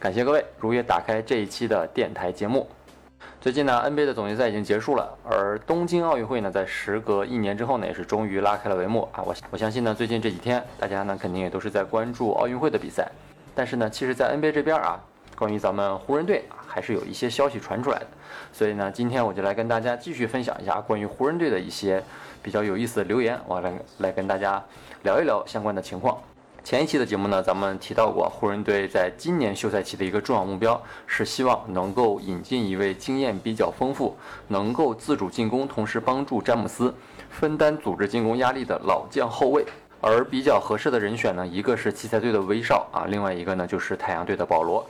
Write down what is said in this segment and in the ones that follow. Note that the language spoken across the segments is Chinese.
感谢各位如约打开这一期的电台节目。最近呢，NBA 的总决赛已经结束了，而东京奥运会呢，在时隔一年之后呢，也是终于拉开了帷幕啊！我我相信呢，最近这几天大家呢，肯定也都是在关注奥运会的比赛。但是呢，其实，在 NBA 这边啊，关于咱们湖人队，还是有一些消息传出来的。所以呢，今天我就来跟大家继续分享一下关于湖人队的一些比较有意思的留言，我来来跟大家聊一聊相关的情况。前一期的节目呢，咱们提到过，湖人队在今年休赛期的一个重要目标是希望能够引进一位经验比较丰富、能够自主进攻，同时帮助詹姆斯分担组织进攻压力的老将后卫。而比较合适的人选呢，一个是奇才队的威少啊，另外一个呢就是太阳队的保罗。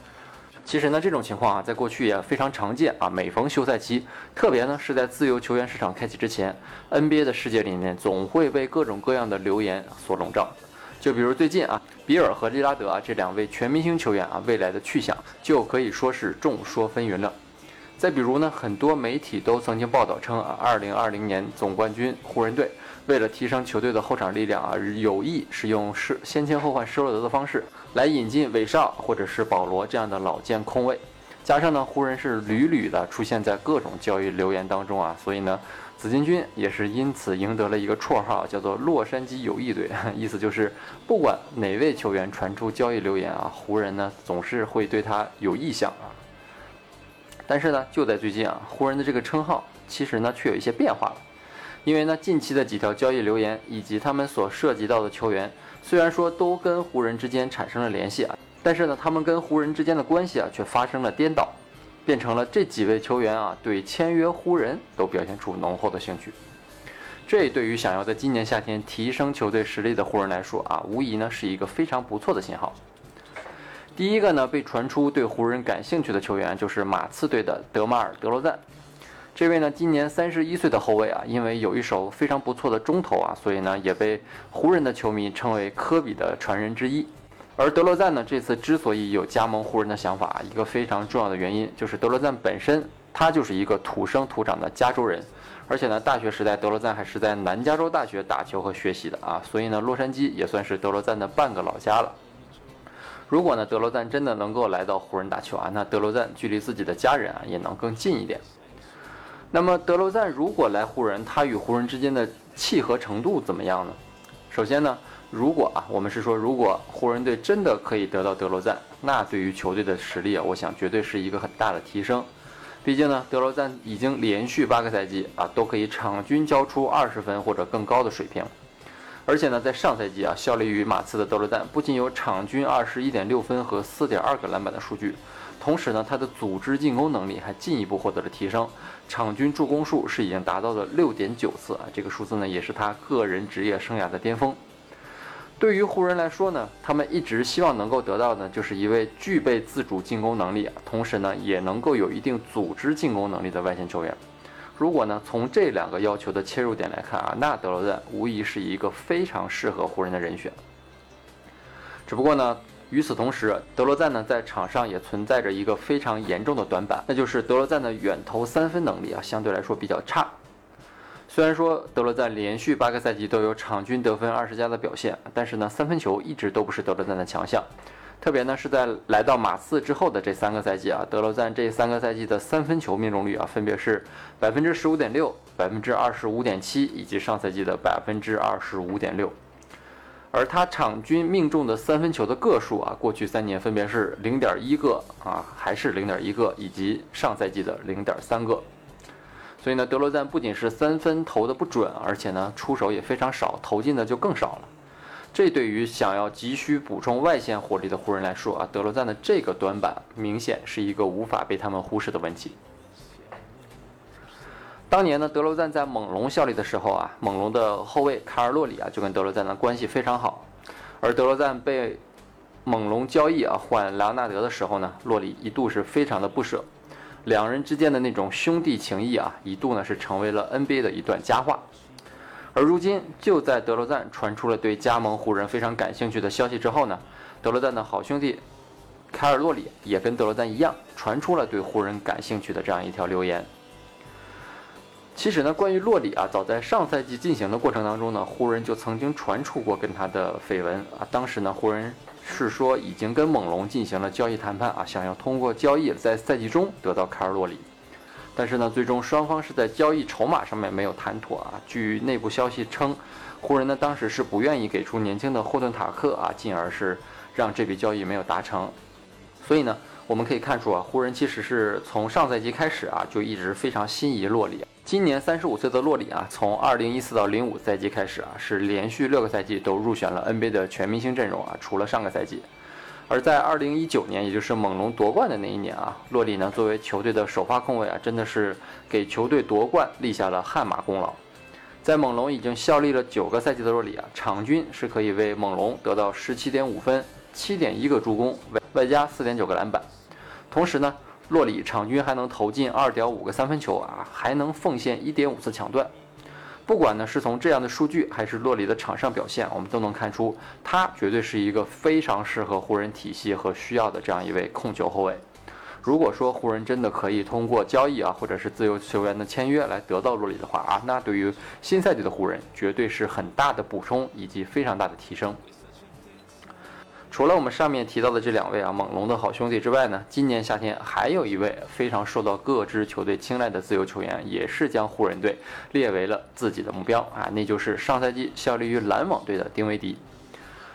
其实呢，这种情况啊，在过去也非常常见啊。每逢休赛期，特别呢是在自由球员市场开启之前，NBA 的世界里面总会被各种各样的流言所笼罩。就比如最近啊，比尔和利拉德啊这两位全明星球员啊未来的去向就可以说是众说纷纭了。再比如呢，很多媒体都曾经报道称啊，二零二零年总冠军湖人队为了提升球队的后场力量啊，有意使用施先签后换施罗德的方式来引进韦少或者是保罗这样的老将控卫。加上呢，湖人是屡屡的出现在各种交易流言当中啊，所以呢。紫金军也是因此赢得了一个绰号，叫做“洛杉矶友谊队”，意思就是不管哪位球员传出交易流言啊，湖人呢总是会对他有意向啊。但是呢，就在最近啊，湖人的这个称号其实呢却有一些变化了，因为呢近期的几条交易流言以及他们所涉及到的球员，虽然说都跟湖人之间产生了联系啊，但是呢他们跟湖人之间的关系啊却发生了颠倒。变成了这几位球员啊，对签约湖人都表现出浓厚的兴趣。这对于想要在今年夏天提升球队实力的湖人来说啊，无疑呢是一个非常不错的信号。第一个呢，被传出对湖人感兴趣的球员就是马刺队的德马尔·德罗赞。这位呢，今年三十一岁的后卫啊，因为有一手非常不错的中投啊，所以呢，也被湖人的球迷称为科比的传人之一。而德罗赞呢，这次之所以有加盟湖人的想法，一个非常重要的原因就是德罗赞本身，他就是一个土生土长的加州人，而且呢，大学时代德罗赞还是在南加州大学打球和学习的啊，所以呢，洛杉矶也算是德罗赞的半个老家了。如果呢，德罗赞真的能够来到湖人打球啊，那德罗赞距离自己的家人啊也能更近一点。那么德罗赞如果来湖人，他与湖人之间的契合程度怎么样呢？首先呢。如果啊，我们是说，如果湖人队真的可以得到德罗赞，那对于球队的实力啊，我想绝对是一个很大的提升。毕竟呢，德罗赞已经连续八个赛季啊，都可以场均交出二十分或者更高的水平。而且呢，在上赛季啊，效力于马刺的德罗赞不仅有场均二十一点六分和四点二个篮板的数据，同时呢，他的组织进攻能力还进一步获得了提升，场均助攻数是已经达到了六点九次啊，这个数字呢，也是他个人职业生涯的巅峰。对于湖人来说呢，他们一直希望能够得到的，就是一位具备自主进攻能力，同时呢，也能够有一定组织进攻能力的外线球员。如果呢，从这两个要求的切入点来看啊，那德罗赞无疑是一个非常适合湖人的人选。只不过呢，与此同时，德罗赞呢在场上也存在着一个非常严重的短板，那就是德罗赞的远投三分能力啊，相对来说比较差。虽然说德罗赞连续八个赛季都有场均得分二十加的表现，但是呢，三分球一直都不是德罗赞的强项。特别呢是在来到马刺之后的这三个赛季啊，德罗赞这三个赛季的三分球命中率啊，分别是百分之十五点六、百分之二十五点七，以及上赛季的百分之二十五点六。而他场均命中的三分球的个数啊，过去三年分别是零点一个啊，还是零点一个，以及上赛季的零点三个。所以呢，德罗赞不仅是三分投的不准，而且呢，出手也非常少，投进的就更少了。这对于想要急需补充外线火力的湖人来说啊，德罗赞的这个短板明显是一个无法被他们忽视的问题。当年呢，德罗赞在猛龙效力的时候啊，猛龙的后卫卡尔洛里啊就跟德罗赞的关系非常好。而德罗赞被猛龙交易啊换莱昂纳德的时候呢，洛里一度是非常的不舍。两人之间的那种兄弟情谊啊，一度呢是成为了 NBA 的一段佳话。而如今，就在德罗赞传出了对加盟湖人非常感兴趣的消息之后呢，德罗赞的好兄弟凯尔洛里也跟德罗赞一样，传出了对湖人感兴趣的这样一条留言。其实呢，关于洛里啊，早在上赛季进行的过程当中呢，湖人就曾经传出过跟他的绯闻啊。当时呢，湖人是说已经跟猛龙进行了交易谈判啊，想要通过交易在赛季中得到凯尔洛里。但是呢，最终双方是在交易筹码上面没有谈妥啊。据内部消息称，湖人呢当时是不愿意给出年轻的霍顿塔克啊，进而是让这笔交易没有达成。所以呢，我们可以看出啊，湖人其实是从上赛季开始啊，就一直非常心仪洛里。今年三十五岁的洛里啊，从二零一四到零五赛季开始啊，是连续六个赛季都入选了 NBA 的全明星阵容啊，除了上个赛季。而在二零一九年，也就是猛龙夺冠的那一年啊，洛里呢作为球队的首发控卫啊，真的是给球队夺冠立下了汗马功劳。在猛龙已经效力了九个赛季的洛里啊，场均是可以为猛龙得到十七点五分、七点一个助攻，外外加四点九个篮板。同时呢。洛里场均还能投进二点五个三分球啊，还能奉献一点五次抢断。不管呢是从这样的数据，还是洛里的场上表现，我们都能看出他绝对是一个非常适合湖人体系和需要的这样一位控球后卫。如果说湖人真的可以通过交易啊，或者是自由球员的签约来得到洛里的话啊，那对于新赛季的湖人绝对是很大的补充以及非常大的提升。除了我们上面提到的这两位啊猛龙的好兄弟之外呢，今年夏天还有一位非常受到各支球队青睐的自由球员，也是将湖人队列为了自己的目标啊，那就是上赛季效力于篮网队的丁威迪。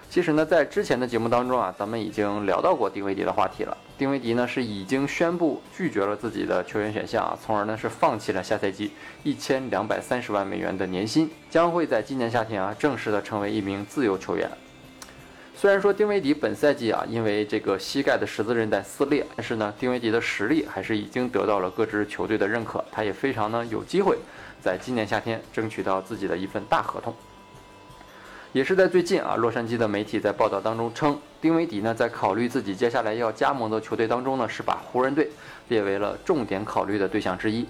其实呢，在之前的节目当中啊，咱们已经聊到过丁威迪的话题了。丁威迪呢是已经宣布拒绝了自己的球员选项啊，从而呢是放弃了下赛季一千两百三十万美元的年薪，将会在今年夏天啊正式的成为一名自由球员。虽然说丁威迪本赛季啊，因为这个膝盖的十字韧带撕裂，但是呢，丁威迪的实力还是已经得到了各支球队的认可，他也非常呢有机会在今年夏天争取到自己的一份大合同。也是在最近啊，洛杉矶的媒体在报道当中称，丁威迪呢在考虑自己接下来要加盟的球队当中呢，是把湖人队列为了重点考虑的对象之一。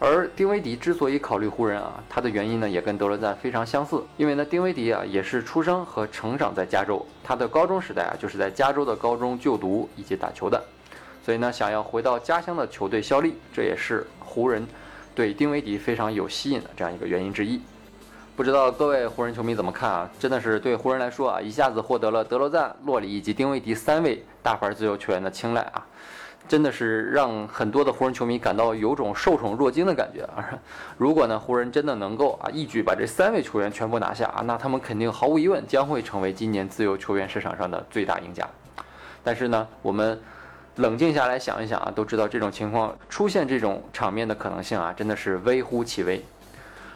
而丁威迪之所以考虑湖人啊，他的原因呢也跟德罗赞非常相似，因为呢丁威迪啊也是出生和成长在加州，他的高中时代啊就是在加州的高中就读以及打球的，所以呢想要回到家乡的球队效力，这也是湖人对丁威迪非常有吸引的这样一个原因之一。不知道各位湖人球迷怎么看啊？真的是对湖人来说啊，一下子获得了德罗赞、洛里以及丁威迪三位大牌自由球员的青睐啊。真的是让很多的湖人球迷感到有种受宠若惊的感觉啊！如果呢湖人真的能够啊一举把这三位球员全部拿下啊，那他们肯定毫无疑问将会成为今年自由球员市场上的最大赢家。但是呢，我们冷静下来想一想啊，都知道这种情况出现这种场面的可能性啊，真的是微乎其微。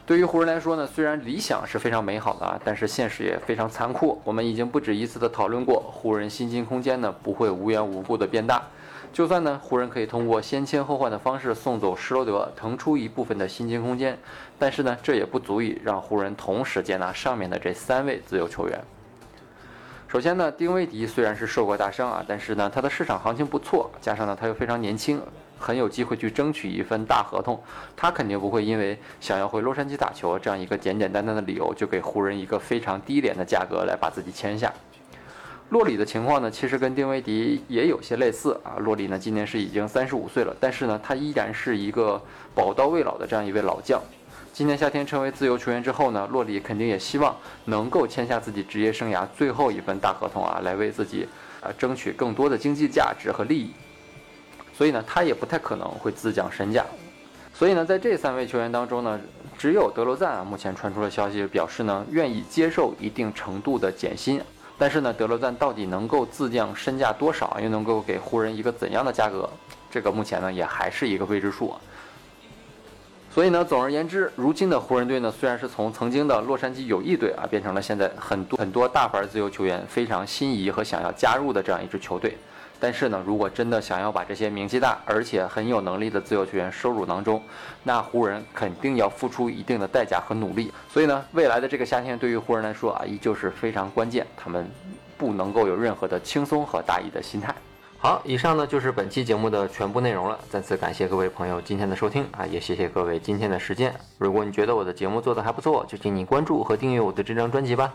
对于湖人来说呢，虽然理想是非常美好的啊，但是现实也非常残酷。我们已经不止一次的讨论过，湖人薪金空间呢不会无缘无故的变大。就算呢，湖人可以通过先签后换的方式送走施罗德，腾出一部分的薪金空间，但是呢，这也不足以让湖人同时接纳上面的这三位自由球员。首先呢，丁威迪虽然是受过大伤啊，但是呢，他的市场行情不错，加上呢，他又非常年轻，很有机会去争取一份大合同。他肯定不会因为想要回洛杉矶打球这样一个简简单单的理由，就给湖人一个非常低廉的价格来把自己签下。洛里的情况呢，其实跟丁威迪也有些类似啊。洛里呢，今年是已经三十五岁了，但是呢，他依然是一个宝刀未老的这样一位老将。今年夏天成为自由球员之后呢，洛里肯定也希望能够签下自己职业生涯最后一份大合同啊，来为自己啊争取更多的经济价值和利益。所以呢，他也不太可能会自降身价。所以呢，在这三位球员当中呢，只有德罗赞啊，目前传出了消息，表示呢愿意接受一定程度的减薪。但是呢，德罗赞到底能够自降身价多少，又能够给湖人一个怎样的价格？这个目前呢也还是一个未知数。所以呢，总而言之，如今的湖人队呢，虽然是从曾经的洛杉矶友谊队啊，变成了现在很多很多大牌自由球员非常心仪和想要加入的这样一支球队。但是呢，如果真的想要把这些名气大而且很有能力的自由球员收入囊中，那湖人肯定要付出一定的代价和努力。所以呢，未来的这个夏天对于湖人来说啊，依旧是非常关键，他们不能够有任何的轻松和大意的心态。好，以上呢就是本期节目的全部内容了。再次感谢各位朋友今天的收听啊，也谢谢各位今天的时间。如果你觉得我的节目做得还不错，就请你关注和订阅我的这张专辑吧。